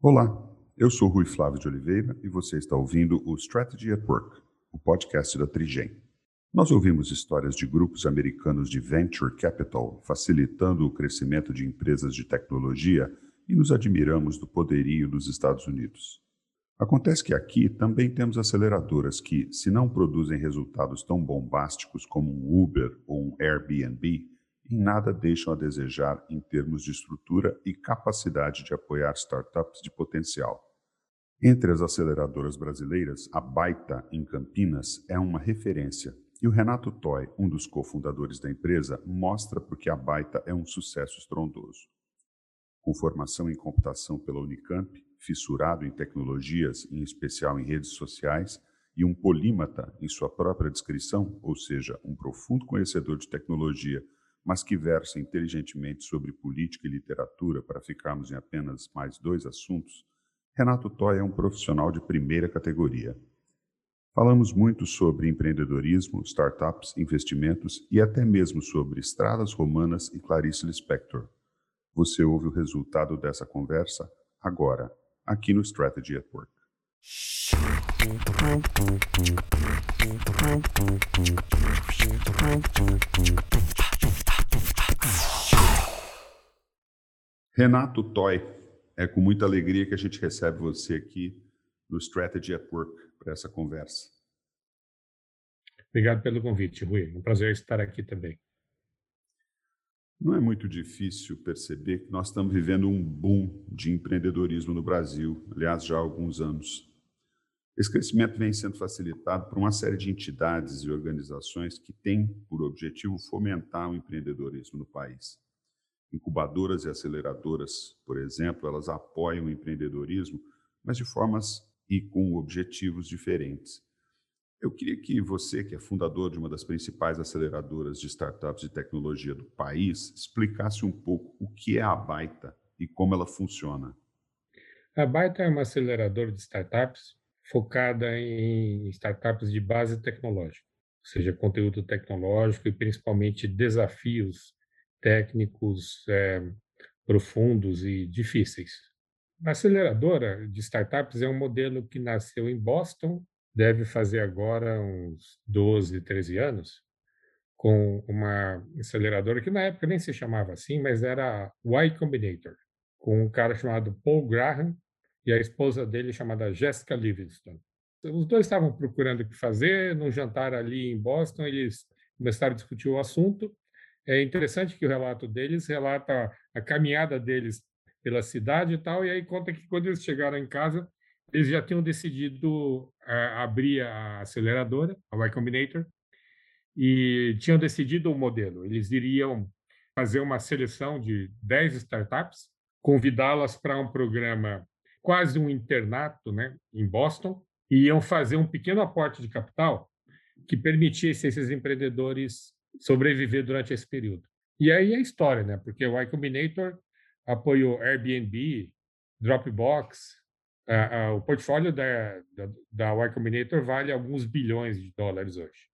Olá, eu sou Rui Flávio de Oliveira e você está ouvindo o Strategy at Work, o podcast da Trigem. Nós ouvimos histórias de grupos americanos de venture capital facilitando o crescimento de empresas de tecnologia e nos admiramos do poderio dos Estados Unidos. Acontece que aqui também temos aceleradoras que, se não produzem resultados tão bombásticos como um Uber ou um Airbnb, em nada deixam a desejar em termos de estrutura e capacidade de apoiar startups de potencial. Entre as aceleradoras brasileiras, a Baita, em Campinas, é uma referência, e o Renato Toy, um dos cofundadores da empresa, mostra porque a Baita é um sucesso estrondoso. Com formação em computação pela Unicamp, fissurado em tecnologias, em especial em redes sociais, e um polímata em sua própria descrição, ou seja, um profundo conhecedor de tecnologia mas que versa inteligentemente sobre política e literatura, para ficarmos em apenas mais dois assuntos, Renato Toy é um profissional de primeira categoria. Falamos muito sobre empreendedorismo, startups, investimentos e até mesmo sobre estradas romanas e Clarice Lispector. Você ouve o resultado dessa conversa agora, aqui no Strategy at Work. Renato Toy, é com muita alegria que a gente recebe você aqui no Strategy at Work para essa conversa. Obrigado pelo convite, Rui. Um prazer estar aqui também. Não é muito difícil perceber que nós estamos vivendo um boom de empreendedorismo no Brasil, aliás, já há alguns anos. Esse crescimento vem sendo facilitado por uma série de entidades e organizações que têm por objetivo fomentar o empreendedorismo no país. Incubadoras e aceleradoras, por exemplo, elas apoiam o empreendedorismo, mas de formas e com objetivos diferentes. Eu queria que você, que é fundador de uma das principais aceleradoras de startups de tecnologia do país, explicasse um pouco o que é a Baita e como ela funciona. A Baita é uma aceleradora de startups focada em startups de base tecnológica, ou seja, conteúdo tecnológico e principalmente desafios técnicos é, profundos e difíceis. A aceleradora de startups é um modelo que nasceu em Boston, deve fazer agora uns 12, 13 anos, com uma aceleradora que na época nem se chamava assim, mas era Y Combinator, com um cara chamado Paul Graham e a esposa dele chamada Jessica Livingston. Os dois estavam procurando o que fazer, num jantar ali em Boston, eles começaram a discutir o assunto é interessante que o relato deles relata a caminhada deles pela cidade e tal, e aí conta que quando eles chegaram em casa, eles já tinham decidido uh, abrir a aceleradora, a Y Combinator, e tinham decidido o modelo. Eles iriam fazer uma seleção de 10 startups, convidá-las para um programa quase um internato né, em Boston, e iam fazer um pequeno aporte de capital que permitisse esses empreendedores sobreviver durante esse período. E aí é história, né? Porque o Y Combinator apoiou Airbnb, Dropbox, o portfólio da, da, da Y Combinator vale alguns bilhões de dólares hoje.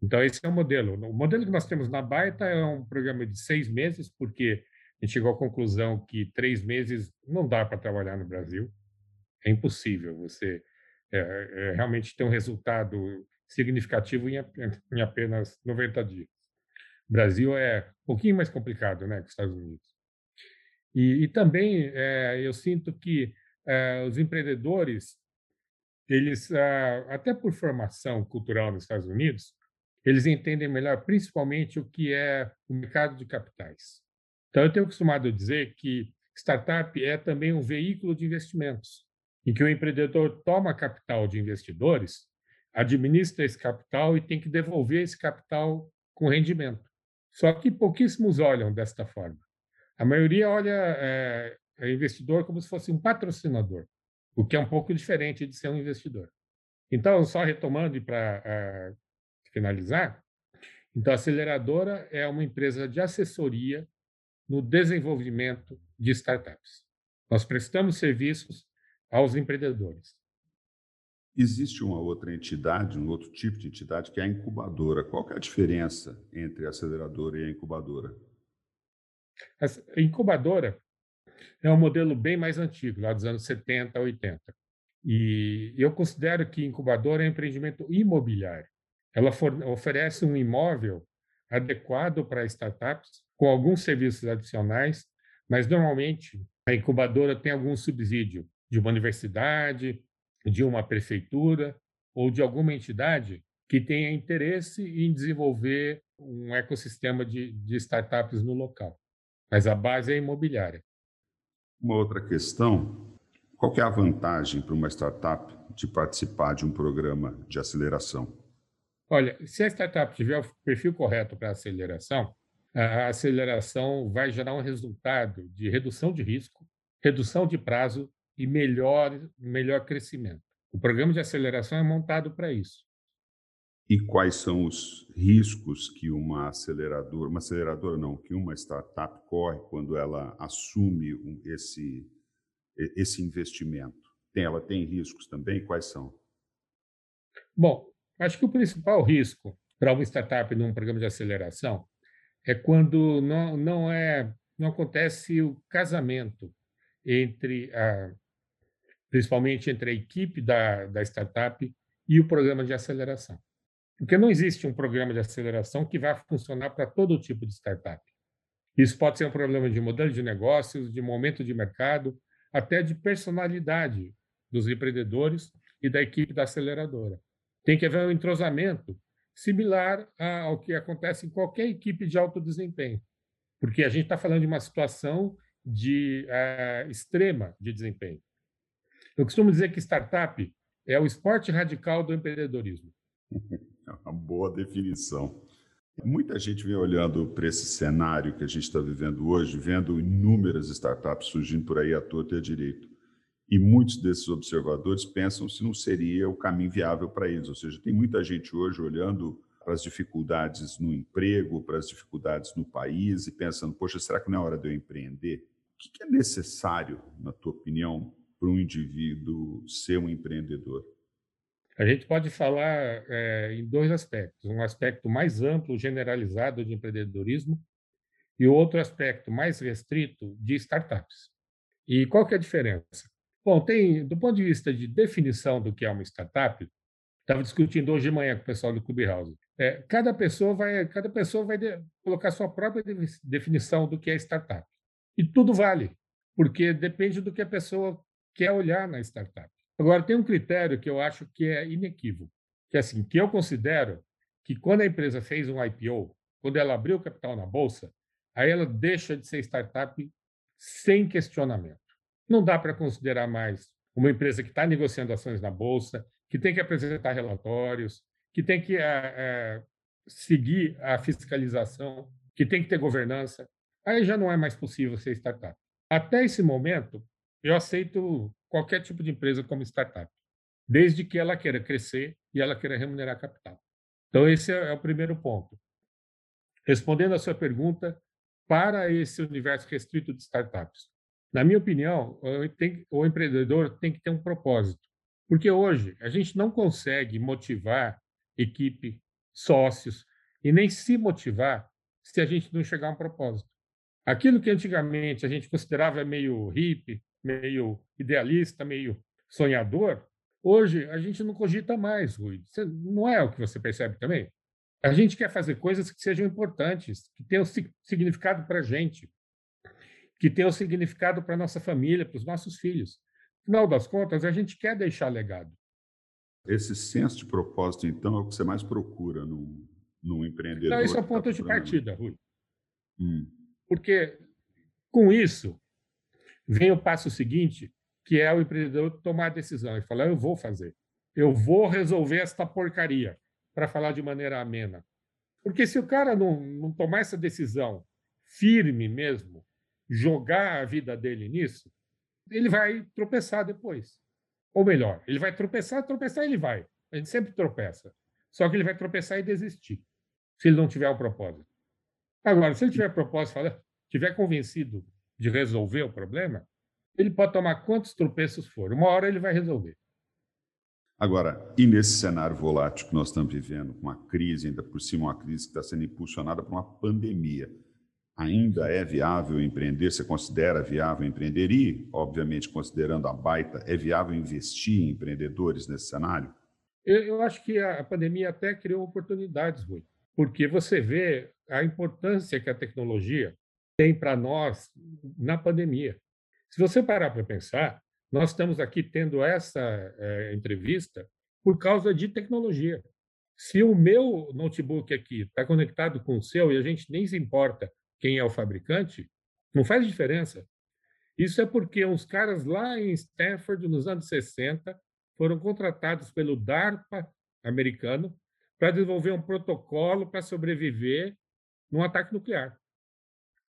Então, esse é o modelo. O modelo que nós temos na Baita é um programa de seis meses, porque a gente chegou à conclusão que três meses não dá para trabalhar no Brasil. É impossível você é, é, realmente ter um resultado significativo em, em apenas 90 dias. O Brasil é um pouquinho mais complicado né, que os Estados Unidos. E, e também é, eu sinto que é, os empreendedores, eles, é, até por formação cultural nos Estados Unidos, eles entendem melhor principalmente o que é o mercado de capitais. Então, eu tenho acostumado a dizer que startup é também um veículo de investimentos, em que o empreendedor toma capital de investidores, administra esse capital e tem que devolver esse capital com rendimento. Só que pouquíssimos olham desta forma. A maioria olha é, é investidor como se fosse um patrocinador, o que é um pouco diferente de ser um investidor. Então, só retomando e para é, finalizar, então a aceleradora é uma empresa de assessoria no desenvolvimento de startups. Nós prestamos serviços aos empreendedores. Existe uma outra entidade, um outro tipo de entidade, que é a incubadora. Qual é a diferença entre a aceleradora e a incubadora? A incubadora É um modelo bem mais antigo, lá dos anos 70, 80. E eu considero que incubadora é um empreendimento imobiliário. Ela oferece um imóvel adequado para startups, com alguns serviços adicionais, mas normalmente a incubadora tem algum subsídio de uma universidade, de uma prefeitura ou de alguma entidade que tenha interesse em desenvolver um ecossistema de, de startups no local. Mas a base é imobiliária. Uma outra questão: qual é a vantagem para uma startup de participar de um programa de aceleração? Olha, se a startup tiver o perfil correto para aceleração, a aceleração vai gerar um resultado de redução de risco, redução de prazo e melhor, melhor crescimento. O programa de aceleração é montado para isso. E quais são os riscos que uma aceleradora, uma aceleradora não, que uma startup corre quando ela assume esse, esse investimento? Tem, ela tem riscos também? Quais são? Bom, acho que o principal risco para uma startup num programa de aceleração é quando não, não, é, não acontece o casamento entre a, principalmente entre a equipe da, da startup e o programa de aceleração. Porque não existe um programa de aceleração que vá funcionar para todo tipo de startup. Isso pode ser um problema de modelo de negócios, de momento de mercado, até de personalidade dos empreendedores e da equipe da aceleradora. Tem que haver um entrosamento similar ao que acontece em qualquer equipe de alto desempenho, porque a gente está falando de uma situação de uh, extrema de desempenho. Eu costumo dizer que startup é o esporte radical do empreendedorismo. É uma boa definição. Muita gente vem olhando para esse cenário que a gente está vivendo hoje, vendo inúmeras startups surgindo por aí à torta e à direito. E muitos desses observadores pensam se não seria o caminho viável para eles. Ou seja, tem muita gente hoje olhando para as dificuldades no emprego, para as dificuldades no país e pensando: poxa, será que não é hora de eu empreender? O que é necessário, na tua opinião, para um indivíduo ser um empreendedor? A gente pode falar é, em dois aspectos: um aspecto mais amplo, generalizado de empreendedorismo, e outro aspecto mais restrito de startups. E qual que é a diferença? Bom, tem, do ponto de vista de definição do que é uma startup, estava discutindo hoje de manhã com o pessoal do Clubhouse. É, cada pessoa vai, cada pessoa vai de, colocar sua própria definição do que é startup. E tudo vale, porque depende do que a pessoa quer olhar na startup. Agora, tem um critério que eu acho que é inequívoco, que é assim, que eu considero que quando a empresa fez um IPO, quando ela abriu o capital na bolsa, aí ela deixa de ser startup sem questionamento. Não dá para considerar mais uma empresa que está negociando ações na bolsa, que tem que apresentar relatórios, que tem que é, seguir a fiscalização, que tem que ter governança. Aí já não é mais possível ser startup. Até esse momento, eu aceito qualquer tipo de empresa como startup, desde que ela queira crescer e ela queira remunerar capital. Então, esse é o primeiro ponto. Respondendo à sua pergunta, para esse universo restrito de startups, na minha opinião, o empreendedor tem que ter um propósito. Porque hoje a gente não consegue motivar equipe, sócios, e nem se motivar se a gente não chegar a um propósito. Aquilo que antigamente a gente considerava meio hippie, meio idealista, meio sonhador, hoje a gente não cogita mais, Rui. Não é o que você percebe também? A gente quer fazer coisas que sejam importantes, que tenham significado para a gente que tenham significado para a nossa família, para os nossos filhos. Final das contas, a gente quer deixar legado. Esse senso de propósito, então, é o que você mais procura num, num empreendedor. Não, esse é o tá ponto tá de partida, Rui. Hum. Porque, com isso, vem o passo seguinte, que é o empreendedor tomar a decisão e falar: eu vou fazer, eu vou resolver esta porcaria, para falar de maneira amena. Porque se o cara não, não tomar essa decisão firme mesmo, jogar a vida dele nisso, ele vai tropeçar depois. Ou melhor, ele vai tropeçar, tropeçar ele vai. A gente sempre tropeça. Só que ele vai tropeçar e desistir, se ele não tiver o um propósito. Agora, se ele tiver propósito, falar, tiver convencido de resolver o problema, ele pode tomar quantos tropeços for. Uma hora ele vai resolver. Agora, e nesse cenário volátil que nós estamos vivendo, uma crise, ainda por cima uma crise que está sendo impulsionada por uma pandemia, ainda é viável empreender? Você considera viável empreender? E, obviamente, considerando a baita, é viável investir em empreendedores nesse cenário? Eu, eu acho que a pandemia até criou oportunidades, Rui, porque você vê a importância que a tecnologia tem para nós na pandemia. Se você parar para pensar, nós estamos aqui tendo essa é, entrevista por causa de tecnologia. Se o meu notebook aqui está conectado com o seu e a gente nem se importa quem é o fabricante, não faz diferença. Isso é porque uns caras lá em Stanford, nos anos 60, foram contratados pelo DARPA americano para desenvolver um protocolo para sobreviver num ataque nuclear.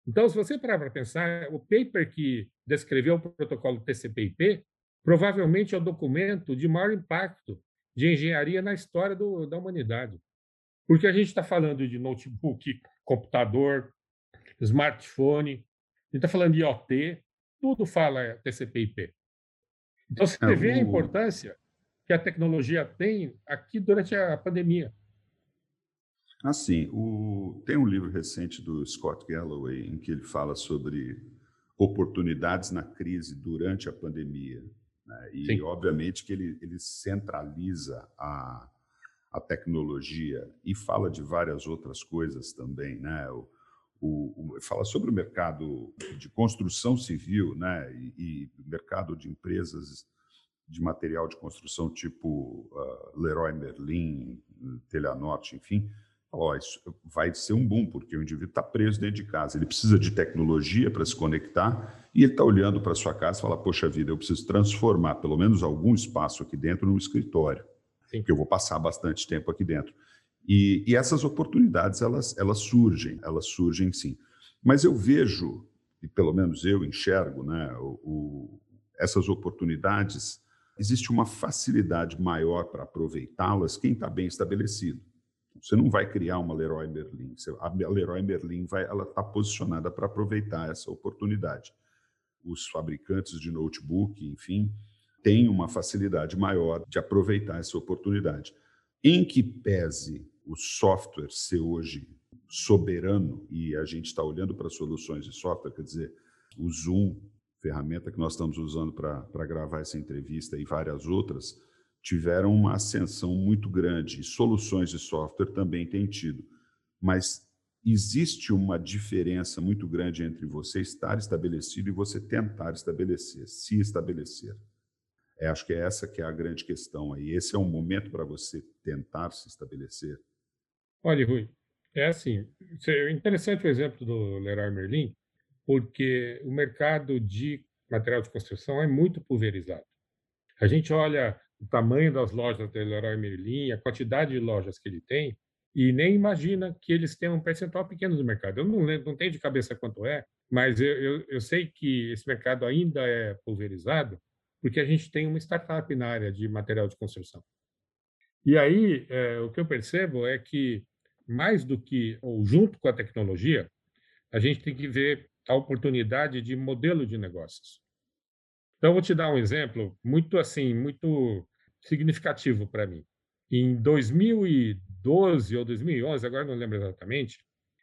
Então, se você parar para pensar, o paper que descreveu o protocolo TCP/IP provavelmente é o documento de maior impacto de engenharia na história do, da humanidade. Porque a gente está falando de notebook, computador, smartphone, a gente está falando de IoT, tudo fala TCP/IP. Então você é, vê a importância que a tecnologia tem aqui durante a pandemia. Assim, o... tem um livro recente do Scott Galloway em que ele fala sobre oportunidades na crise durante a pandemia. Né? E, Sim. obviamente, que ele, ele centraliza a, a tecnologia e fala de várias outras coisas também. Né? O, o, o, fala sobre o mercado de construção civil né, e, e mercado de empresas de material de construção tipo uh, Leroy Merlin, Telhanorte, enfim. Fala, isso vai ser um boom, porque o indivíduo está preso dentro de casa. Ele precisa de tecnologia para se conectar e ele está olhando para a sua casa e fala, poxa vida, eu preciso transformar pelo menos algum espaço aqui dentro num escritório, Sim. porque eu vou passar bastante tempo aqui dentro. E, e, essas oportunidades, elas, elas surgem, elas surgem sim. Mas eu vejo, e pelo menos eu enxergo, né, o, o, essas oportunidades, existe uma facilidade maior para aproveitá-las quem está bem estabelecido. Você não vai criar uma Leroy Merlin. A Leroy Merlin vai, ela está posicionada para aproveitar essa oportunidade. Os fabricantes de notebook, enfim, têm uma facilidade maior de aproveitar essa oportunidade. Em que pese o software ser hoje soberano e a gente está olhando para soluções de software, quer dizer, o Zoom, ferramenta que nós estamos usando para gravar essa entrevista e várias outras, tiveram uma ascensão muito grande e soluções de software também têm tido. Mas existe uma diferença muito grande entre você estar estabelecido e você tentar estabelecer, se estabelecer. É, acho que é essa que é a grande questão aí. Esse é um momento para você tentar se estabelecer. Olha, Rui, é assim, é interessante o exemplo do Leroy Merlin, porque o mercado de material de construção é muito pulverizado. A gente olha o tamanho das lojas do Leroy Merlin, a quantidade de lojas que ele tem, e nem imagina que eles têm um percentual pequeno do mercado. Eu não, não tenho de cabeça quanto é, mas eu, eu, eu sei que esse mercado ainda é pulverizado, porque a gente tem uma startup na área de material de construção. E aí, é, o que eu percebo é que, mais do que, ou junto com a tecnologia, a gente tem que ver a oportunidade de modelo de negócios. Então, vou te dar um exemplo muito assim, muito significativo para mim. Em 2012 ou 2011, agora não lembro exatamente,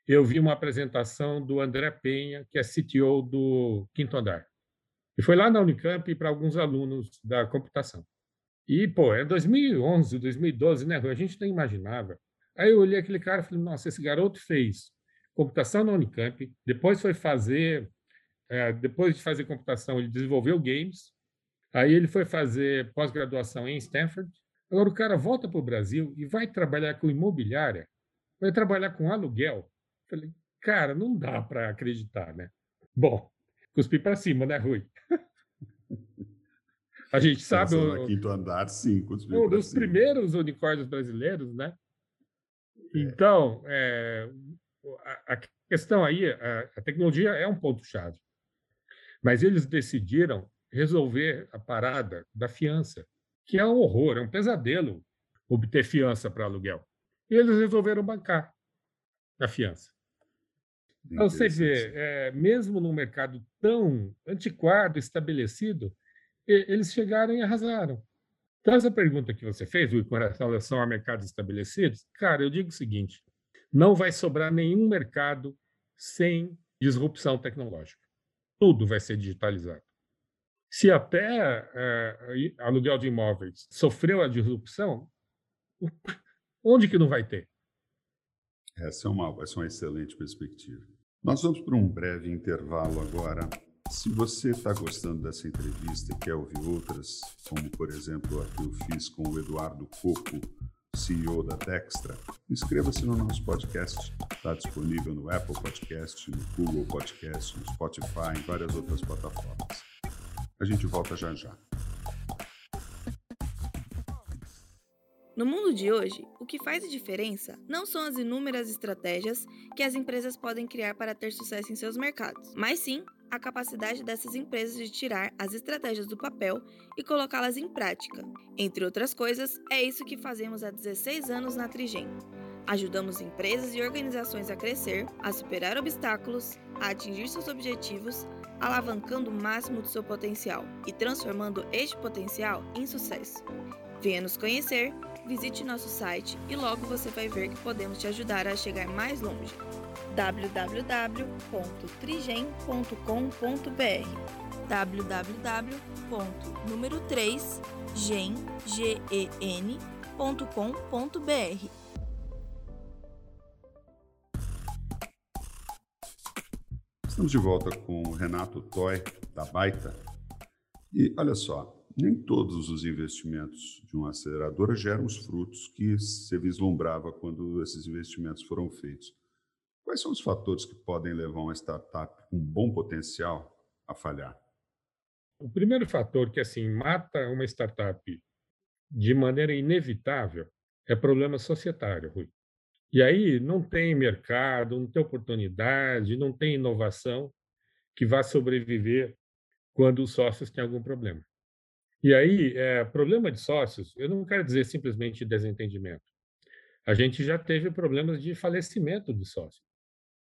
eu vi uma apresentação do André Penha, que é CTO do Quinto Andar. E foi lá na Unicamp para alguns alunos da computação. E, pô, é 2011, 2012, né, A gente nem imaginava. Aí eu olhei aquele cara e falei, nossa, esse garoto fez computação na Unicamp, depois foi fazer, é, depois de fazer computação, ele desenvolveu games, aí ele foi fazer pós-graduação em Stanford. Agora o cara volta para o Brasil e vai trabalhar com imobiliária, vai trabalhar com aluguel. Falei, cara, não dá para acreditar, né? Bom, cuspi para cima, né, Rui? A gente sabe. O, quinto andar, sim. Um dos cima. primeiros unicórnios brasileiros, né? É. Então, é, a, a, questão aí, a, a tecnologia é um ponto-chave. Mas eles decidiram resolver a parada da fiança, que é um horror, é um pesadelo obter fiança para aluguel. E eles resolveram bancar a fiança. Então, você vê, é, mesmo num mercado tão antiquado, estabelecido, eles chegaram e arrasaram. Então, essa pergunta que você fez, com relação a mercados estabelecidos, cara, eu digo o seguinte: não vai sobrar nenhum mercado sem disrupção tecnológica. Tudo vai ser digitalizado. Se até é, aluguel de imóveis sofreu a disrupção, onde que não vai ter? Essa é uma, essa é uma excelente perspectiva. Nós vamos para um breve intervalo agora. Se você está gostando dessa entrevista e quer ouvir outras, como por exemplo a que eu fiz com o Eduardo Coco, CEO da Dextra, inscreva-se no nosso podcast. Está disponível no Apple Podcast, no Google Podcast, no Spotify, em várias outras plataformas. A gente volta já já. No mundo de hoje, o que faz a diferença não são as inúmeras estratégias que as empresas podem criar para ter sucesso em seus mercados, mas sim a capacidade dessas empresas de tirar as estratégias do papel e colocá-las em prática. Entre outras coisas, é isso que fazemos há 16 anos na Trigem. Ajudamos empresas e organizações a crescer, a superar obstáculos, a atingir seus objetivos, alavancando o máximo do seu potencial e transformando este potencial em sucesso. Venha nos conhecer, visite nosso site e logo você vai ver que podemos te ajudar a chegar mais longe. www.trigen.com.br www.número3gen.com.br Estamos de volta com o Renato Toy, da Baita. E olha só, nem todos os investimentos de uma aceleradora geram os frutos que se vislumbrava quando esses investimentos foram feitos. Quais são os fatores que podem levar uma startup com bom potencial a falhar? O primeiro fator que assim mata uma startup de maneira inevitável é problema societário, Rui. E aí não tem mercado, não tem oportunidade, não tem inovação que vá sobreviver quando os sócios têm algum problema. E aí, é, problema de sócios, eu não quero dizer simplesmente desentendimento. A gente já teve problemas de falecimento de sócios.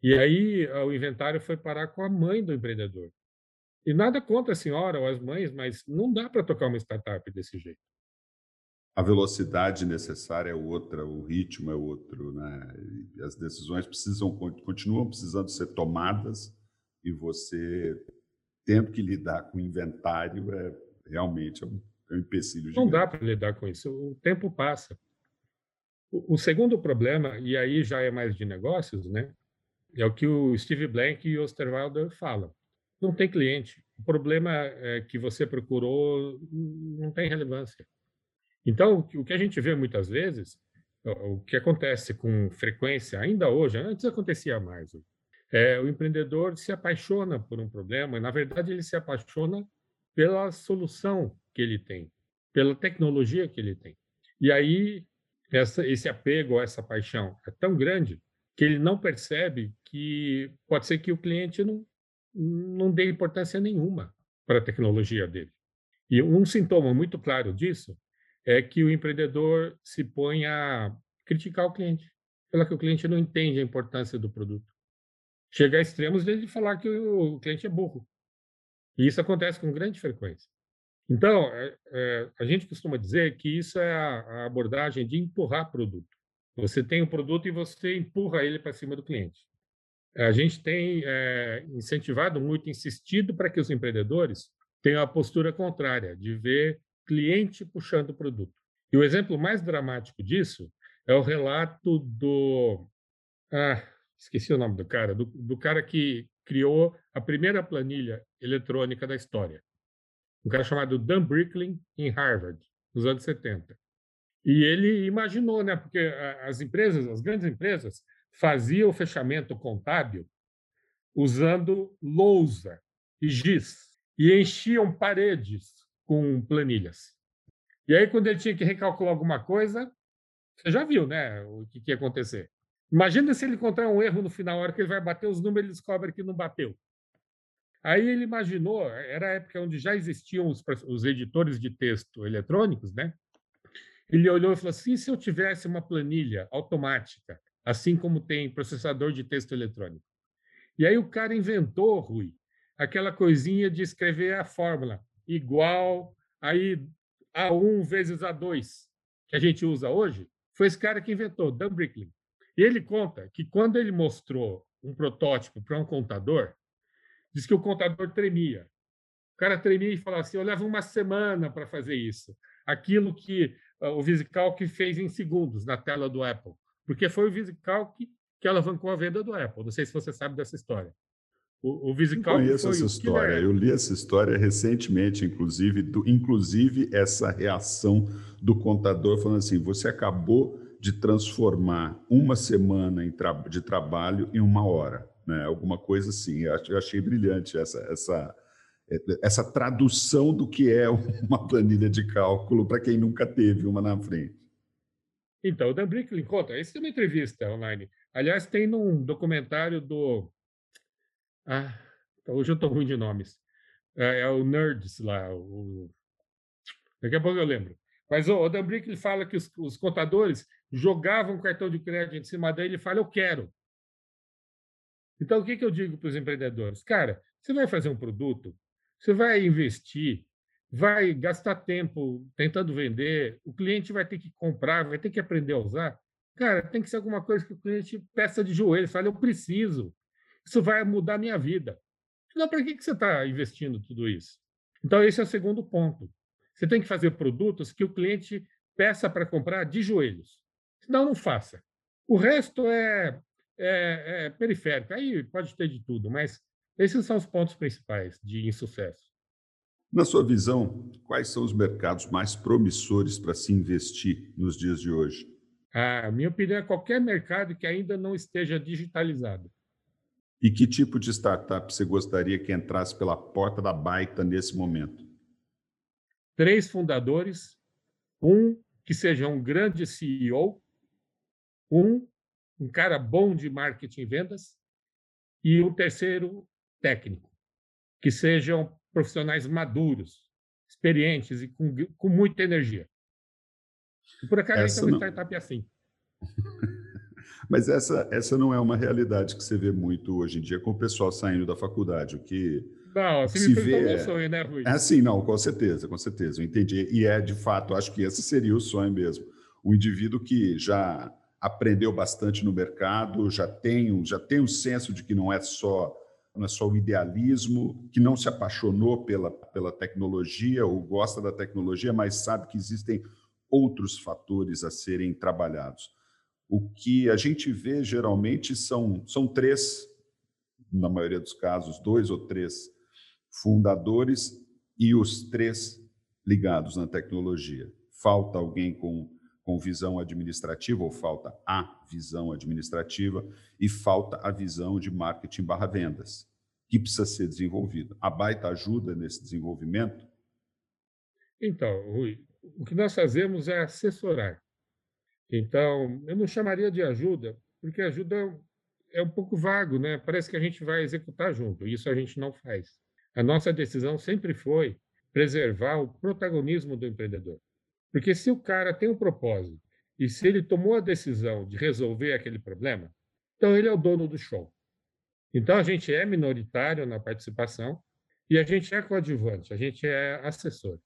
E aí o inventário foi parar com a mãe do empreendedor. E nada contra a senhora ou as mães, mas não dá para tocar uma startup desse jeito. A velocidade necessária é outra, o ritmo é outro, né? as decisões precisam continuam precisando ser tomadas e você tendo que lidar com o inventário é realmente é um, é um empecilho. Não dá para lidar com isso. O tempo passa. O, o segundo problema, e aí já é mais de negócios, né? É o que o Steve Blank e o Osterwalder falam. Não tem cliente. O problema é que você procurou não tem relevância. Então, o que a gente vê muitas vezes, o que acontece com frequência, ainda hoje, antes acontecia mais, é o empreendedor se apaixona por um problema, e na verdade ele se apaixona pela solução que ele tem, pela tecnologia que ele tem. E aí essa, esse apego, essa paixão é tão grande que ele não percebe que pode ser que o cliente não, não dê importância nenhuma para a tecnologia dele. E um sintoma muito claro disso é que o empreendedor se põe a criticar o cliente, pela que o cliente não entende a importância do produto. Chega a extremos de falar que o cliente é burro. E isso acontece com grande frequência. Então, é, é, a gente costuma dizer que isso é a, a abordagem de empurrar produto. Você tem o um produto e você empurra ele para cima do cliente. A gente tem é, incentivado muito, insistido para que os empreendedores tenham a postura contrária, de ver cliente puxando o produto. E o exemplo mais dramático disso é o relato do. Ah, esqueci o nome do cara, do, do cara que criou a primeira planilha eletrônica da história. Um cara chamado Dan Bricklin, em Harvard, nos anos 70. E ele imaginou, né? Porque as empresas, as grandes empresas, faziam o fechamento contábil usando lousa e giz e enchiam paredes com planilhas. E aí, quando ele tinha que recalcular alguma coisa, você já viu, né? O que, que ia acontecer. Imagina se ele encontrar um erro no final, na hora que ele vai bater os números, ele descobre que não bateu. Aí ele imaginou, era a época onde já existiam os, os editores de texto eletrônicos, né? Ele olhou e falou assim: se eu tivesse uma planilha automática, assim como tem processador de texto eletrônico? E aí o cara inventou, Rui, aquela coisinha de escrever a fórmula igual aí A1 vezes A2, que a gente usa hoje, foi esse cara que inventou, Dan Bricklin. E ele conta que quando ele mostrou um protótipo para um contador, diz que o contador tremia. O cara tremia e falava assim: eu levo uma semana para fazer isso. Aquilo que uh, o VisiCalc fez em segundos na tela do Apple, porque foi o VisiCalc que alavancou a venda do Apple. Não sei se você sabe dessa história. O, o VisiCalc Eu conheço essa história. Eu li essa história recentemente, inclusive, do, inclusive essa reação do contador falando assim: você acabou de transformar uma semana de trabalho em uma hora, né? Alguma coisa assim. Eu achei brilhante essa essa essa tradução do que é uma planilha de cálculo para quem nunca teve uma na frente. Então, o Dan Brinkley conta, essa é uma entrevista online. Aliás, tem num documentário do ah, então hoje eu estou ruim de nomes. É, é, o Nerds lá. O... Daqui a pouco eu lembro. Mas o, o Dan Brick ele fala que os, os contadores jogavam cartão de crédito em cima dele e fala, eu quero. Então, o que, que eu digo para os empreendedores? Cara, você vai fazer um produto, você vai investir, vai gastar tempo tentando vender, o cliente vai ter que comprar, vai ter que aprender a usar. Cara, tem que ser alguma coisa que o cliente peça de joelho, fale, eu preciso isso vai mudar a minha vida. Então, para que, que você está investindo tudo isso? Então, esse é o segundo ponto. Você tem que fazer produtos que o cliente peça para comprar de joelhos. Senão, não faça. O resto é, é, é periférico. Aí pode ter de tudo, mas esses são os pontos principais de insucesso. Na sua visão, quais são os mercados mais promissores para se investir nos dias de hoje? A minha opinião é qualquer mercado que ainda não esteja digitalizado. E que tipo de startup você gostaria que entrasse pela porta da baita nesse momento? Três fundadores, um que seja um grande CEO, um, um cara bom de marketing e vendas, e um terceiro técnico, que sejam profissionais maduros, experientes e com, com muita energia. E por acaso, Essa então, não... startup é assim. Mas essa, essa não é uma realidade que você vê muito hoje em dia com o pessoal saindo da faculdade. O que não, se, se vê é... sonho, né, Rui? É assim, não, com certeza, com certeza, eu entendi. E é, de fato, acho que esse seria o sonho mesmo. O indivíduo que já aprendeu bastante no mercado, já tem, um, já tem um senso de que não é só não é só o idealismo, que não se apaixonou pela, pela tecnologia ou gosta da tecnologia, mas sabe que existem outros fatores a serem trabalhados. O que a gente vê geralmente são, são três, na maioria dos casos, dois ou três fundadores e os três ligados na tecnologia. Falta alguém com, com visão administrativa, ou falta a visão administrativa, e falta a visão de marketing barra vendas, que precisa ser desenvolvida. A Baita ajuda nesse desenvolvimento? Então, Rui, o que nós fazemos é assessorar. Então, eu não chamaria de ajuda, porque ajuda é um pouco vago, né? Parece que a gente vai executar junto, isso a gente não faz. A nossa decisão sempre foi preservar o protagonismo do empreendedor. Porque se o cara tem um propósito e se ele tomou a decisão de resolver aquele problema, então ele é o dono do show. Então a gente é minoritário na participação e a gente é coadjuvante, a gente é assessor.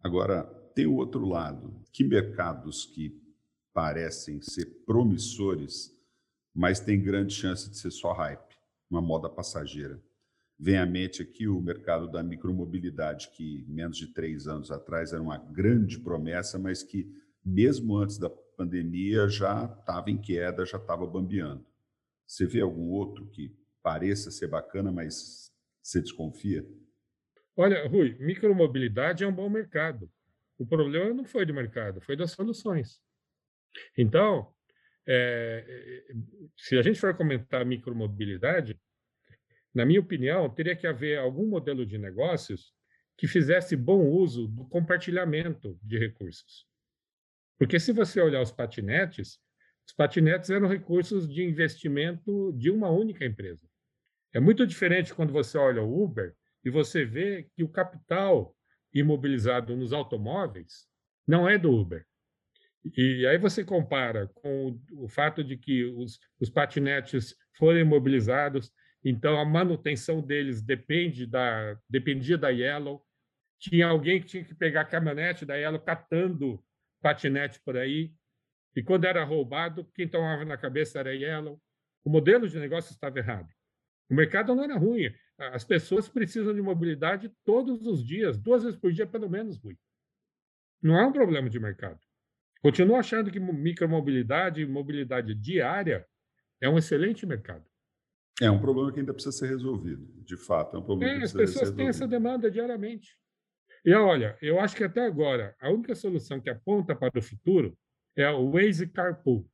Agora, tem o outro lado. Que mercados que parecem ser promissores, mas tem grande chance de ser só hype, uma moda passageira. Vem à mente aqui o mercado da micromobilidade, que menos de três anos atrás era uma grande promessa, mas que mesmo antes da pandemia já estava em queda, já estava bambeando. Você vê algum outro que pareça ser bacana, mas você desconfia? Olha, Rui, micromobilidade é um bom mercado. O problema não foi do mercado, foi das soluções. Então, é, se a gente for comentar micromobilidade, na minha opinião, teria que haver algum modelo de negócios que fizesse bom uso do compartilhamento de recursos. Porque se você olhar os patinetes, os patinetes eram recursos de investimento de uma única empresa. É muito diferente quando você olha o Uber e você vê que o capital imobilizado nos automóveis não é do Uber, e aí você compara com o fato de que os, os patinetes foram imobilizados, então a manutenção deles depende da, dependia da Yellow. Tinha alguém que tinha que pegar a caminhonete da Yellow catando patinete por aí. E quando era roubado, quem tomava na cabeça era Yellow. O modelo de negócio estava errado. O mercado não era ruim. As pessoas precisam de mobilidade todos os dias, duas vezes por dia, pelo menos, Rui. Não é um problema de mercado. Continuo achando que micromobilidade e mobilidade diária é um excelente mercado. É um problema que ainda precisa ser resolvido, de fato. É um problema é, que as pessoas têm essa demanda diariamente. E olha, eu acho que até agora a única solução que aponta para o futuro é o Waze Carpool,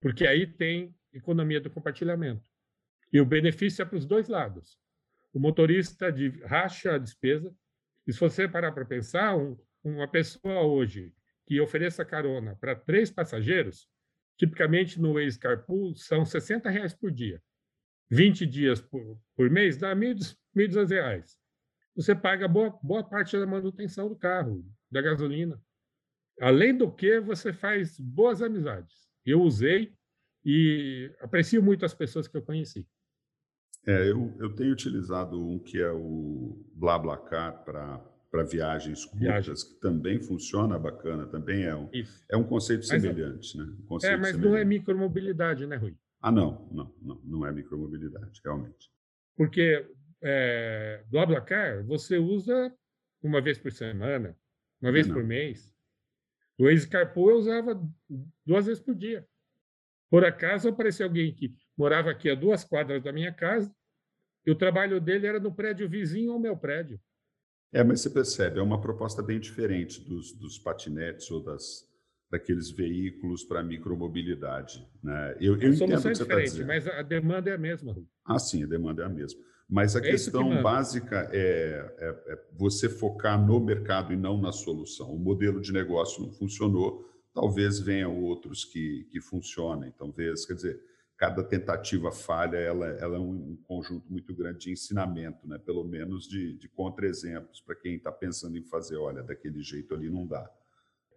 porque aí tem economia do compartilhamento. E o benefício é para os dois lados. O motorista de, racha a despesa, e se você parar para pensar, um, uma pessoa hoje que ofereça carona para três passageiros, tipicamente no Waze Carpool, são 60 reais por dia. 20 dias por, por mês dá R$ 1.200. Você paga boa, boa parte da manutenção do carro, da gasolina. Além do que, você faz boas amizades. Eu usei e aprecio muito as pessoas que eu conheci. É, eu, eu tenho utilizado um que é o BlaBlaCar para para viagens curtas, Viagem. que também funciona bacana, também é um, é um conceito mas, é semelhante. Né? Um é, conceito é, mas semelhante. não é micromobilidade, né, Rui? Ah, não, não, não, não é micromobilidade, realmente. Porque é, BlaBlaCar você usa uma vez por semana, uma vez é, por mês. O Waze Carpool eu usava duas vezes por dia. Por acaso apareceu alguém que morava aqui a duas quadras da minha casa e o trabalho dele era no prédio vizinho ao meu prédio. É, mas você percebe, é uma proposta bem diferente dos, dos patinetes ou das, daqueles veículos para micromobilidade. Né? Eu, eu a solução é tá diferente, tá mas a demanda é a mesma. Ah, sim, a demanda é a mesma. Mas a é questão que básica é, é, é, você focar no mercado e não na solução. O modelo de negócio não funcionou, talvez venham outros que, que funcionem, talvez, quer dizer, cada tentativa falha, ela, ela é um, conjunto muito grande de ensinamento, né? pelo menos de, de contra-exemplos para quem está pensando em fazer, olha, daquele jeito ali não dá.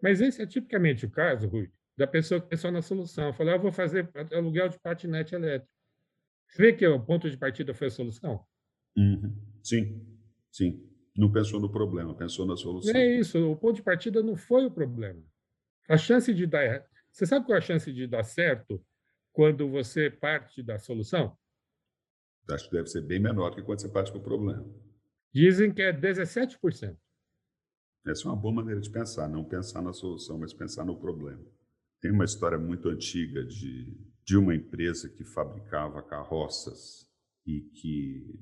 Mas esse é tipicamente o caso, Rui, da pessoa que pensou na solução. Falou, ah, eu vou fazer aluguel de patinete elétrico. Você vê que o ponto de partida foi a solução? Uhum. Sim, sim. Não pensou no problema, pensou na solução. É isso, o ponto de partida não foi o problema. A chance de dar. Você sabe qual é a chance de dar certo quando você parte da solução? Acho que deve ser bem menor que quando você parte para o problema. Dizem que é 17%. Essa é uma boa maneira de pensar, não pensar na solução, mas pensar no problema. Tem uma história muito antiga de, de uma empresa que fabricava carroças e que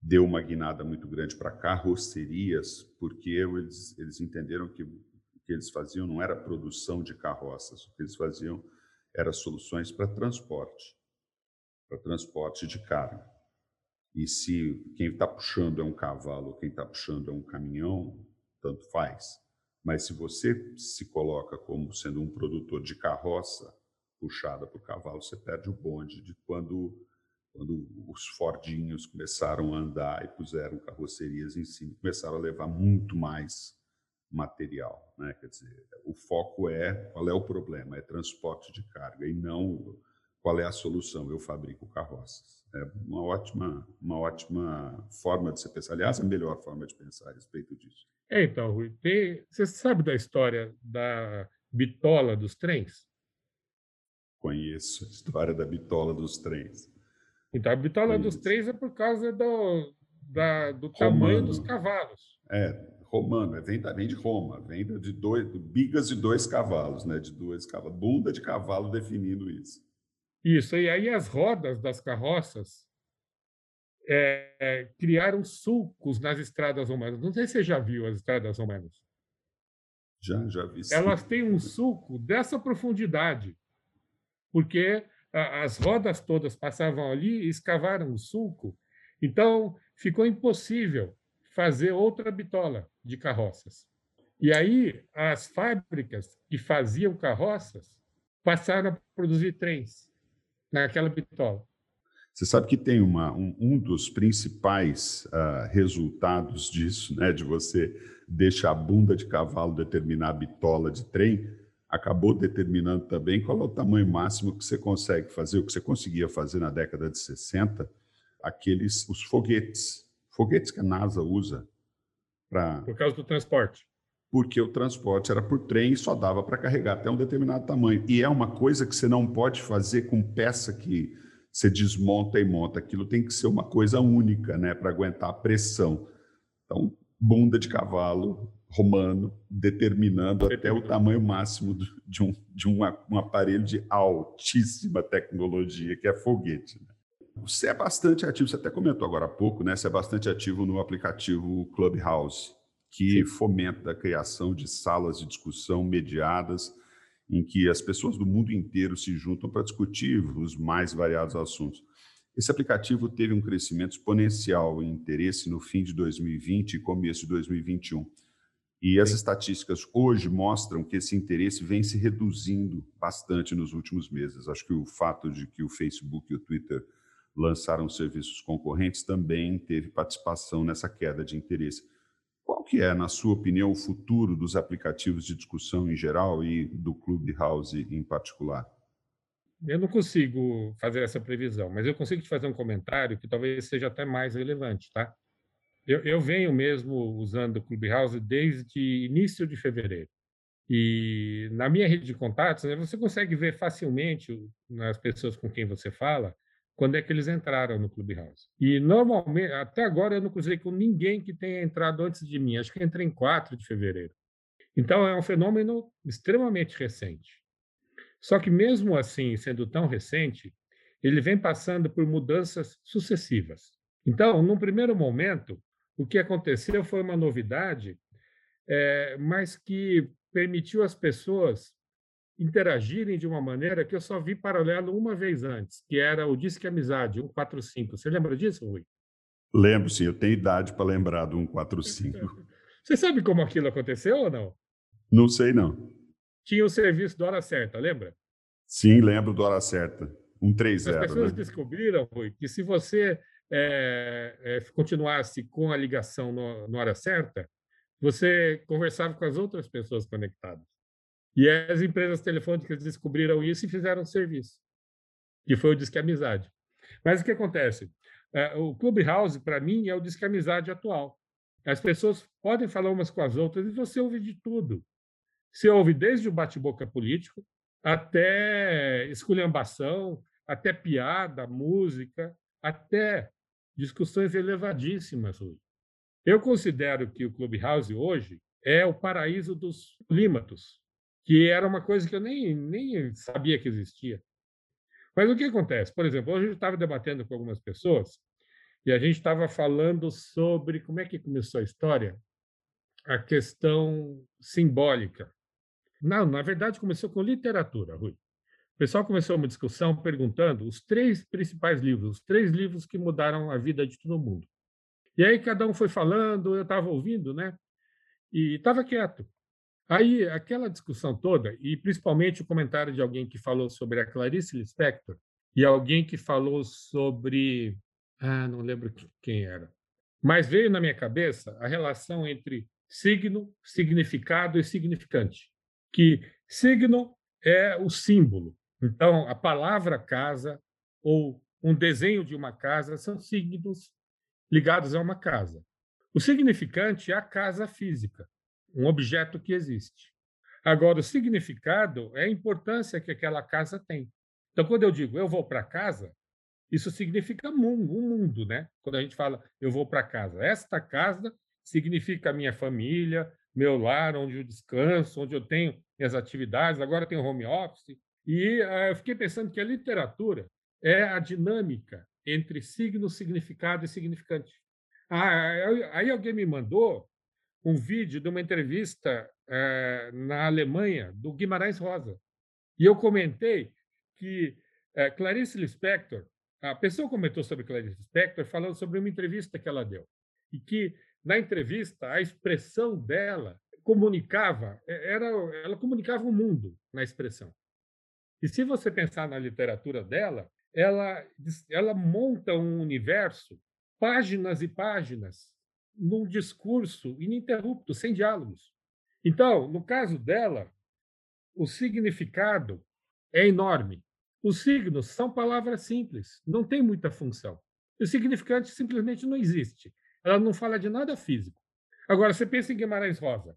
deu uma guinada muito grande para carrocerias, porque eles, eles entenderam que o que eles faziam não era produção de carroças, o que eles faziam era soluções para transporte, para transporte de carga. E se quem está puxando é um cavalo, quem está puxando é um caminhão, tanto faz. Mas se você se coloca como sendo um produtor de carroça puxada por cavalo, você perde o bonde de quando, quando os Fordinhos começaram a andar e puseram carrocerias em cima, começaram a levar muito mais material. Né? Quer dizer, o foco é qual é o problema, é transporte de carga e não qual é a solução? Eu fabrico carroças. É uma ótima, uma ótima forma de se pensar. Aliás, a melhor forma de pensar a respeito disso. É, então, Rui, tem, você sabe da história da bitola dos trens? Conheço a história da bitola dos trens. Então, a bitola Conheço. dos trens é por causa do, da, do tamanho dos cavalos. É, romano, é, vem, vem de Roma, vem de dois, bigas de dois cavalos, né? De dois cavalos, bunda de cavalo definindo isso. Isso, e aí as rodas das carroças é, é, criaram sulcos nas estradas romanas. Não sei se você já viu as estradas romanas. Já, já vi. Sim. Elas têm um sulco dessa profundidade, porque as rodas todas passavam ali e escavaram o sulco. Então, ficou impossível fazer outra bitola de carroças. E aí, as fábricas que faziam carroças passaram a produzir trens naquela bitola. Você sabe que tem uma, um, um dos principais uh, resultados disso, né, de você deixar a bunda de cavalo determinar a bitola de trem, acabou determinando também qual é o tamanho máximo que você consegue fazer, o que você conseguia fazer na década de 60, aqueles, os foguetes, foguetes que a NASA usa para... Por causa do transporte. porque o transporte era por trem e só dava para carregar até um determinado tamanho. E é uma coisa que você não pode fazer com peça que você desmonta e monta. Aquilo tem que ser uma coisa única, né, para aguentar a pressão. Então, bunda de cavalo romano, determinando até o tamanho máximo de um, de um, um aparelho de altíssima tecnologia, que é foguete. Né? Você é bastante ativo, você até comentou agora há pouco, né? Você é bastante ativo no aplicativo Clubhouse, que fomenta a criação de salas de discussão mediadas em que as pessoas do mundo inteiro se juntam para discutir os mais variados assuntos. Esse aplicativo teve um crescimento exponencial em interesse no fim de 2020 e começo de 2021. E as estatísticas hoje mostram que esse interesse vem se reduzindo bastante nos últimos meses. Acho que o fato de que o Facebook e o Twitter lançaram serviços concorrentes também teve participação nessa queda de interesse. Qual que é, na sua opinião, o futuro dos aplicativos de discussão em geral e do Clubhouse em particular? Eu não consigo fazer essa previsão, mas eu consigo te fazer um comentário que talvez seja até mais relevante, tá? Eu, eu venho mesmo usando o Clubhouse desde início de fevereiro. E na minha rede de contatos, né, você consegue ver facilmente nas pessoas com quem você fala quando é que eles entraram no Clubhouse. E normalmente, até agora eu não cruzei com ninguém que tenha entrado antes de mim. Acho que entrei em 4 de fevereiro. Então é um fenômeno extremamente recente. Só que mesmo assim, sendo tão recente, ele vem passando por mudanças sucessivas. Então, num primeiro momento, o que aconteceu foi uma novidade, é, mas que permitiu às pessoas interagirem de uma maneira que eu só vi paralelo uma vez antes, que era o Disque Amizade, 145. Você lembra disso, Rui? Lembro, sim. Eu tenho idade para lembrar do 145. Você sabe como aquilo aconteceu ou não? Não sei, não. Tinha o serviço do Hora Certa, lembra? Sim, lembro do Hora Certa. 130. As pessoas né? descobriram, Rui, que se você é, é, continuasse com a ligação no hora certa, você conversava com as outras pessoas conectadas. E as empresas telefônicas descobriram isso e fizeram um serviço, que foi o Disque Amizade. Mas o que acontece? É, o Clubhouse, para mim, é o Disque Amizade atual. As pessoas podem falar umas com as outras e você ouve de tudo. Você ouve desde o bate-boca político até esculhambação, até piada, música, até discussões elevadíssimas. Eu considero que o Clubhouse hoje é o paraíso dos polímatos, que era uma coisa que eu nem, nem sabia que existia. Mas o que acontece? Por exemplo, hoje eu estava debatendo com algumas pessoas e a gente estava falando sobre como é que começou a história, a questão simbólica. Não, na verdade, começou com literatura, Rui. O pessoal começou uma discussão perguntando os três principais livros, os três livros que mudaram a vida de todo mundo. E aí cada um foi falando, eu estava ouvindo, né? E estava quieto. Aí aquela discussão toda, e principalmente o comentário de alguém que falou sobre a Clarice Lispector e alguém que falou sobre, ah, não lembro quem era, mas veio na minha cabeça a relação entre signo, significado e significante. Que signo é o símbolo, então, a palavra casa ou um desenho de uma casa são signos ligados a uma casa. O significante é a casa física, um objeto que existe. Agora, o significado é a importância que aquela casa tem. Então, quando eu digo eu vou para casa, isso significa mundo, um mundo, né? Quando a gente fala eu vou para casa, esta casa significa minha família, meu lar, onde eu descanso, onde eu tenho minhas atividades. Agora tem home office, e uh, eu fiquei pensando que a literatura é a dinâmica entre signo, significado e significante. Ah, aí alguém me mandou um vídeo de uma entrevista uh, na Alemanha do Guimarães Rosa. E eu comentei que uh, Clarice Lispector, a pessoa comentou sobre Clarice Lispector falando sobre uma entrevista que ela deu. E que, na entrevista, a expressão dela comunicava, era, ela comunicava o mundo na expressão. E se você pensar na literatura dela, ela, ela monta um universo, páginas e páginas, num discurso ininterrupto, sem diálogos. Então, no caso dela, o significado é enorme. Os signos são palavras simples, não tem muita função. O significante simplesmente não existe. Ela não fala de nada físico. Agora, você pensa em Guimarães Rosa.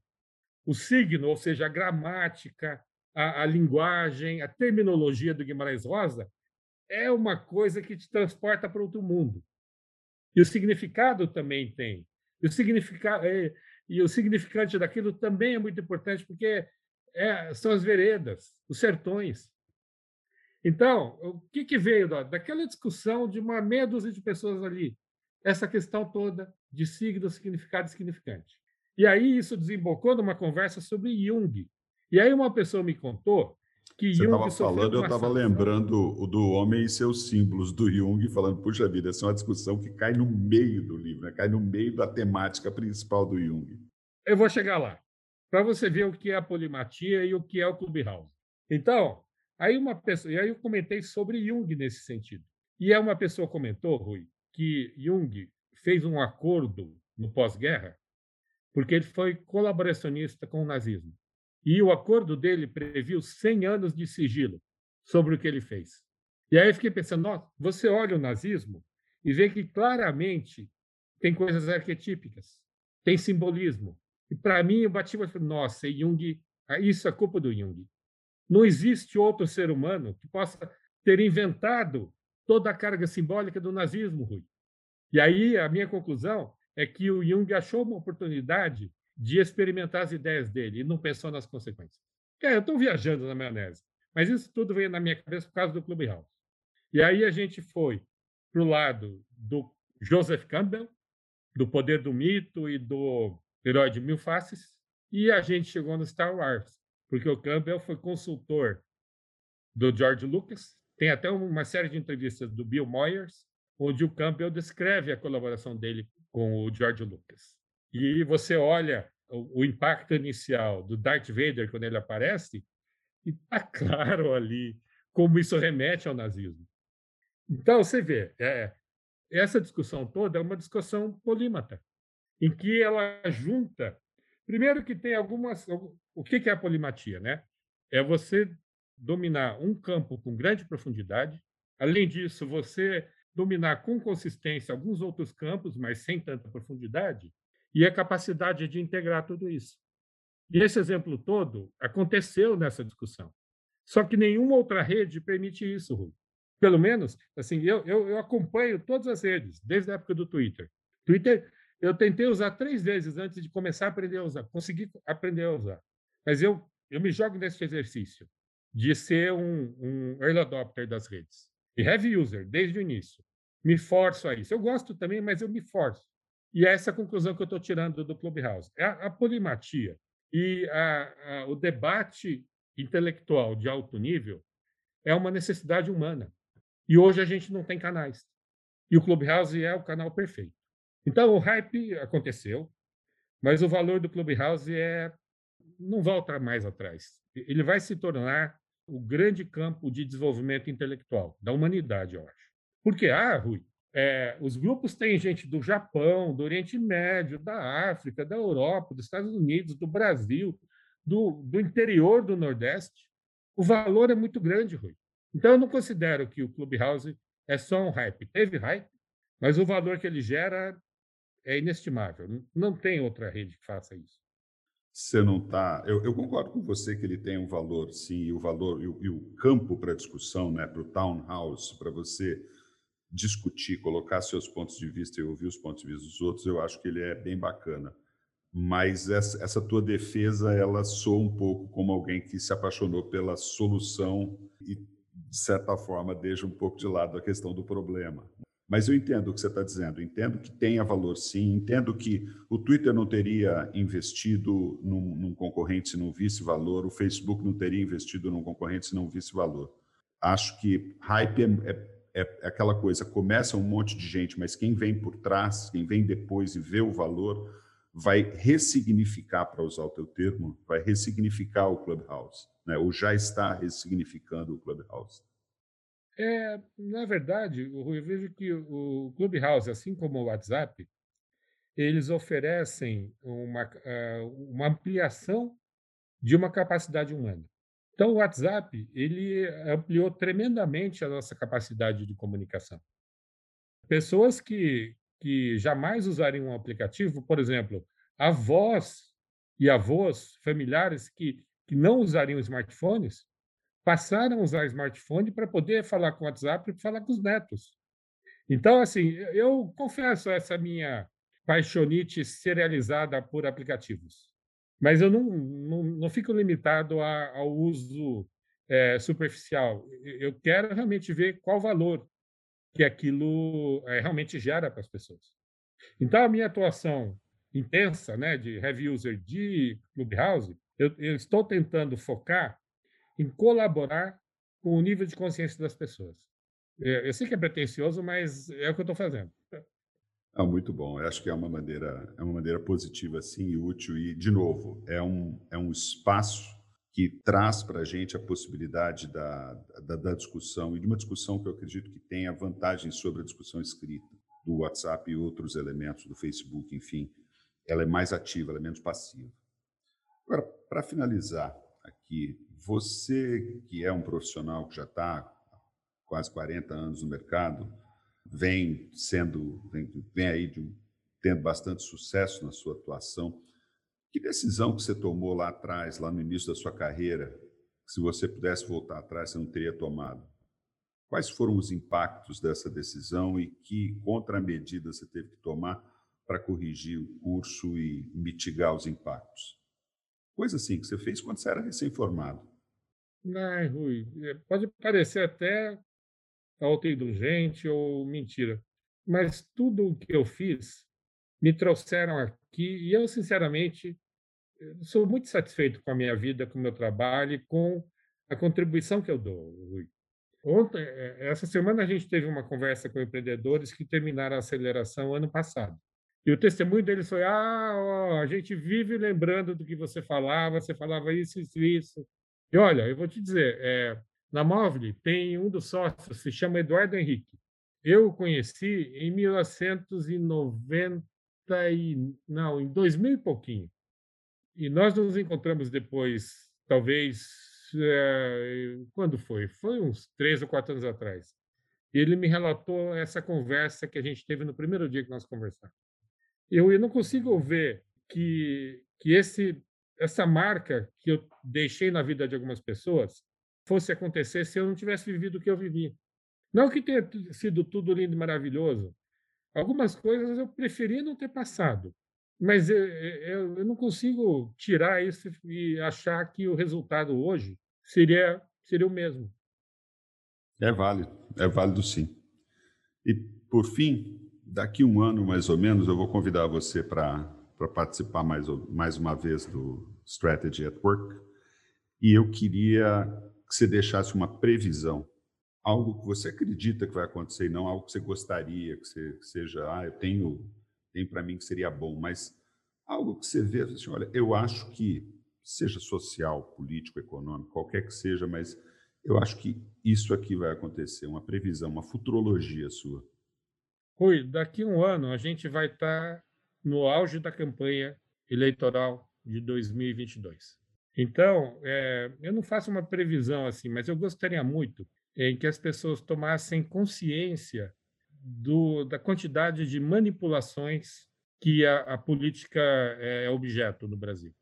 o signo, ou seja, a gramática, a, a linguagem, a terminologia do Guimarães Rosa é uma coisa que te transporta para outro mundo. E o significado também tem. E o, significado, é, e o significante daquilo também é muito importante, porque é, são as veredas, os sertões. Então, o que, que veio da, daquela discussão de uma meia dúzia de pessoas ali? Essa questão toda de signo, significado e significante. E aí isso desembocou numa conversa sobre Jung. E aí uma pessoa me contou que Você estava falando, eu estava lembrando o do homem e seus símbolos do Jung, falando, puxa vida, essa é uma discussão que cai no meio do livro, né? cai no meio da temática principal do Jung. Eu vou chegar lá, para você ver o que é a polimatia e o que é o Clubhouse. Então, aí uma pessoa, e aí eu comentei sobre Jung nesse sentido. E é uma pessoa comentou, Rui, que Jung fez um acordo no pós-guerra porque ele foi colaboracionista com o nazismo. E o acordo dele previu 100 anos de sigilo sobre o que ele fez. E aí eu fiquei pensando, você olha o nazismo e vê que claramente tem coisas arquetípicas, tem simbolismo. E para mim eu bati e falei, nossa, Jung, ah, isso é culpa do Jung. Não existe outro ser humano que possa ter inventado toda a carga simbólica do nazismo, Rui. E aí a minha conclusão é que o Jung achou uma oportunidade de experimentar as ideias dele e não pensou nas consequências. É, eu estou viajando na maionese, mas isso tudo veio na minha cabeça por causa do Clubhouse. E aí a gente foi para o lado do Joseph Campbell, do Poder do Mito e do Herói de Mil Faces, e a gente chegou no Star Wars, porque o Campbell foi consultor do George Lucas. Tem até uma série de entrevistas do Bill Moyers, onde o Campbell descreve a colaboração dele com o George Lucas. E você olha o, o impacto inicial do Darth Vader quando ele aparece, e está claro ali como isso remete ao nazismo. Então, você vê, é, essa discussão toda é uma discussão polímata, em que ela junta. Primeiro, que tem algumas. O que é a polimatia? Né? É você dominar um campo com grande profundidade. Além disso, você dominar com consistência alguns outros campos, mas sem tanta profundidade, e a capacidade de integrar tudo isso. E esse exemplo todo aconteceu nessa discussão. Só que nenhuma outra rede permite isso, Rui. Pelo menos, assim, eu, eu, eu acompanho todas as redes, desde a época do Twitter. Twitter, eu tentei usar três vezes antes de começar a aprender a usar, consegui aprender a usar. Mas eu, eu me jogo nesse exercício de ser um, um early adopter das redes. E heavy user, desde o início me forço a isso. Eu gosto também, mas eu me forço. E é essa conclusão que eu estou tirando do Clubhouse. É a, a polimatia e a, a, o debate intelectual de alto nível é uma necessidade humana. E hoje a gente não tem canais. E o Clubhouse é o canal perfeito. Então, o hype aconteceu, mas o valor do Clubhouse é não volta mais atrás. Ele vai se tornar o grande campo de desenvolvimento intelectual da humanidade, eu acho. Porque, ah, Rui, é, os grupos têm gente do Japão, do Oriente Médio, da África, da Europa, dos Estados Unidos, do Brasil, do, do interior do Nordeste. O valor é muito grande, Rui. Então, eu não considero que o Clubhouse é só um hype. Teve hype, mas o valor que ele gera é inestimável. Não tem outra rede que faça isso. Você não está. Eu, eu, concordo com você que ele tem um valor, sim, e o valor e o, e o campo para discussão, né, para o townhouse, para você discutir, colocar seus pontos de vista e ouvir os pontos de vista dos outros, eu acho que ele é bem bacana. Mas essa, essa tua defesa, ela soa um pouco como alguém que se apaixonou pela solução e, de certa forma, deixa um pouco de lado a questão do problema. Mas eu entendo o que você está dizendo, entendo que tenha valor sim, entendo que o Twitter não teria investido num, num concorrente se não visse valor, o Facebook não teria investido num concorrente se não visse valor. Acho que hype é, é é, é aquela coisa, começa um monte de gente, mas quem vem por trás, quem vem depois e vê o valor, vai ressignificar, para usar o teu termo, vai ressignificar o Clubhouse, né? ou já está ressignificando o Clubhouse. É, na verdade, eu vejo que o Clubhouse, assim como o WhatsApp, eles oferecem uma, ah, uma ampliação de uma capacidade humana. Então, o WhatsApp ele ampliou tremendamente a nossa capacidade de comunicação. Pessoas que, que jamais usariam um aplicativo, por exemplo, a voz e avós, familiares que, que não usariam smartphones, passaram a usar smartphone para poder falar com o WhatsApp e falar com os netos. Então, assim, eu confesso essa minha paixonite serializada por aplicativos. Mas eu não, não, não fico limitado a, ao uso é, superficial. Eu quero realmente ver qual valor que aquilo é, realmente gera para as pessoas. Então, a minha atuação intensa né, de heavy user de Clubhouse, eu, eu estou tentando focar em colaborar com o nível de consciência das pessoas. Eu sei que é pretencioso, mas é o que eu estou fazendo. Ah, muito bom. Eu acho que é uma maneira, é uma maneira positiva, sim, e útil. E, de novo, é um, é um espaço que traz para a gente a possibilidade da, da, da, discussão, e de uma discussão que eu acredito que tenha vantagens sobre a discussão escrita, do WhatsApp e outros elementos, do Facebook, enfim. Ela é mais ativa, ela é menos passiva. Agora, para finalizar aqui, você que é um profissional que já está quase 40 anos no mercado, vem sendo, vem, vem aí de, tendo bastante sucesso na sua atuação. Que decisão que você tomou lá atrás, lá no início da sua carreira, que se você pudesse voltar atrás, você não teria tomado? Quais foram os impactos dessa decisão e que contramedida você teve que tomar para corrigir o curso e mitigar os impactos? Coisa assim que você fez quando você era recém-formado. Não, Rui, é, pode parecer até autoindulgente ou mentira. Mas tudo o que eu fiz me trouxeram aqui e eu, sinceramente, sou muito satisfeito com a minha vida, com o meu trabalho e com a contribuição que eu dou. Ontem, é, essa semana, a gente teve uma conversa com empreendedores que terminaram a aceleração ano passado. E o testemunho deles foi: ah, ó, a gente vive lembrando do que você falava, você falava isso, isso, isso. E olha, eu vou te dizer, é, na Móvel tem um dos sócios, se chama Eduardo Henrique. Eu o conheci em 1990 e não, em 2000 e pouquinho. E nós nos encontramos depois, talvez é, quando foi? Foi uns três ou quatro anos atrás. Ele me relatou essa conversa que a gente teve no primeiro dia que nós conversamos. Eu, eu não consigo ver que que esse essa marca que eu deixei na vida de algumas pessoas fosse acontecer se eu não tivesse vivido o que eu vivi. Não que tenha sido tudo lindo e maravilhoso. Algumas coisas eu preferia não ter passado, mas eu, eu, eu não consigo tirar isso e achar que o resultado hoje seria, seria o mesmo. É válido, é válido sim. E, por fim, daqui um ano mais ou menos, eu vou convidar você para participar mais, mais uma vez do Strategy at Work. E eu queria que você deixasse uma previsão, algo que você acredita que vai acontecer e não algo que você gostaria, que, você, que seja, ah, eu tenho, tenho para mim que seria bom, mas algo que você vê, assim, olha, eu acho que, seja social, político, econômico, qualquer que seja, mas eu acho que isso aqui vai acontecer, uma previsão, uma futurologia sua. Rui, daqui a um ano a gente vai estar no auge da campanha eleitoral de 2022. Então, é, eu não faço uma previsão assim, mas eu gostaria muito em que as pessoas tomassem consciência do, da quantidade de manipulações que a, a política é objeto no Brasil.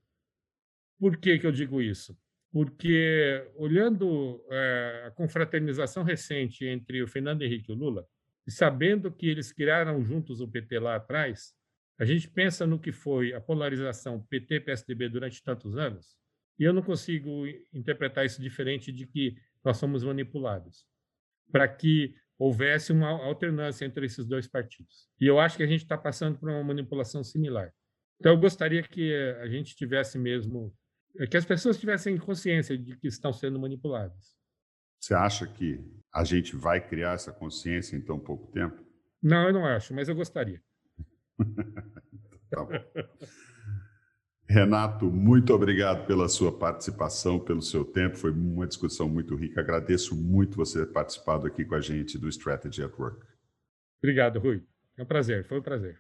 Por que, que eu digo isso? Porque, olhando é, a confraternização recente entre o Fernando Henrique e o Lula, e sabendo que eles criaram juntos o PT lá atrás, a gente pensa no que foi a polarização PT-PSDB durante tantos anos, e eu não consigo interpretar isso diferente de que nós somos manipulados, para que houvesse uma alternância entre esses dois partidos. E eu acho que a gente está passando por uma manipulação similar. Então, eu gostaria que a gente tivesse mesmo, que as pessoas tivessem consciência de que estão sendo manipuladas. Você acha que a gente vai criar essa consciência em tão pouco tempo? Não, eu não acho, mas eu gostaria. tá bom. Renato, muito obrigado pela sua participação, pelo seu tempo. Foi uma discussão muito rica. Agradeço muito você ter participado aqui com a gente do Strategy at Work. Obrigado, Rui. É um prazer, foi um prazer.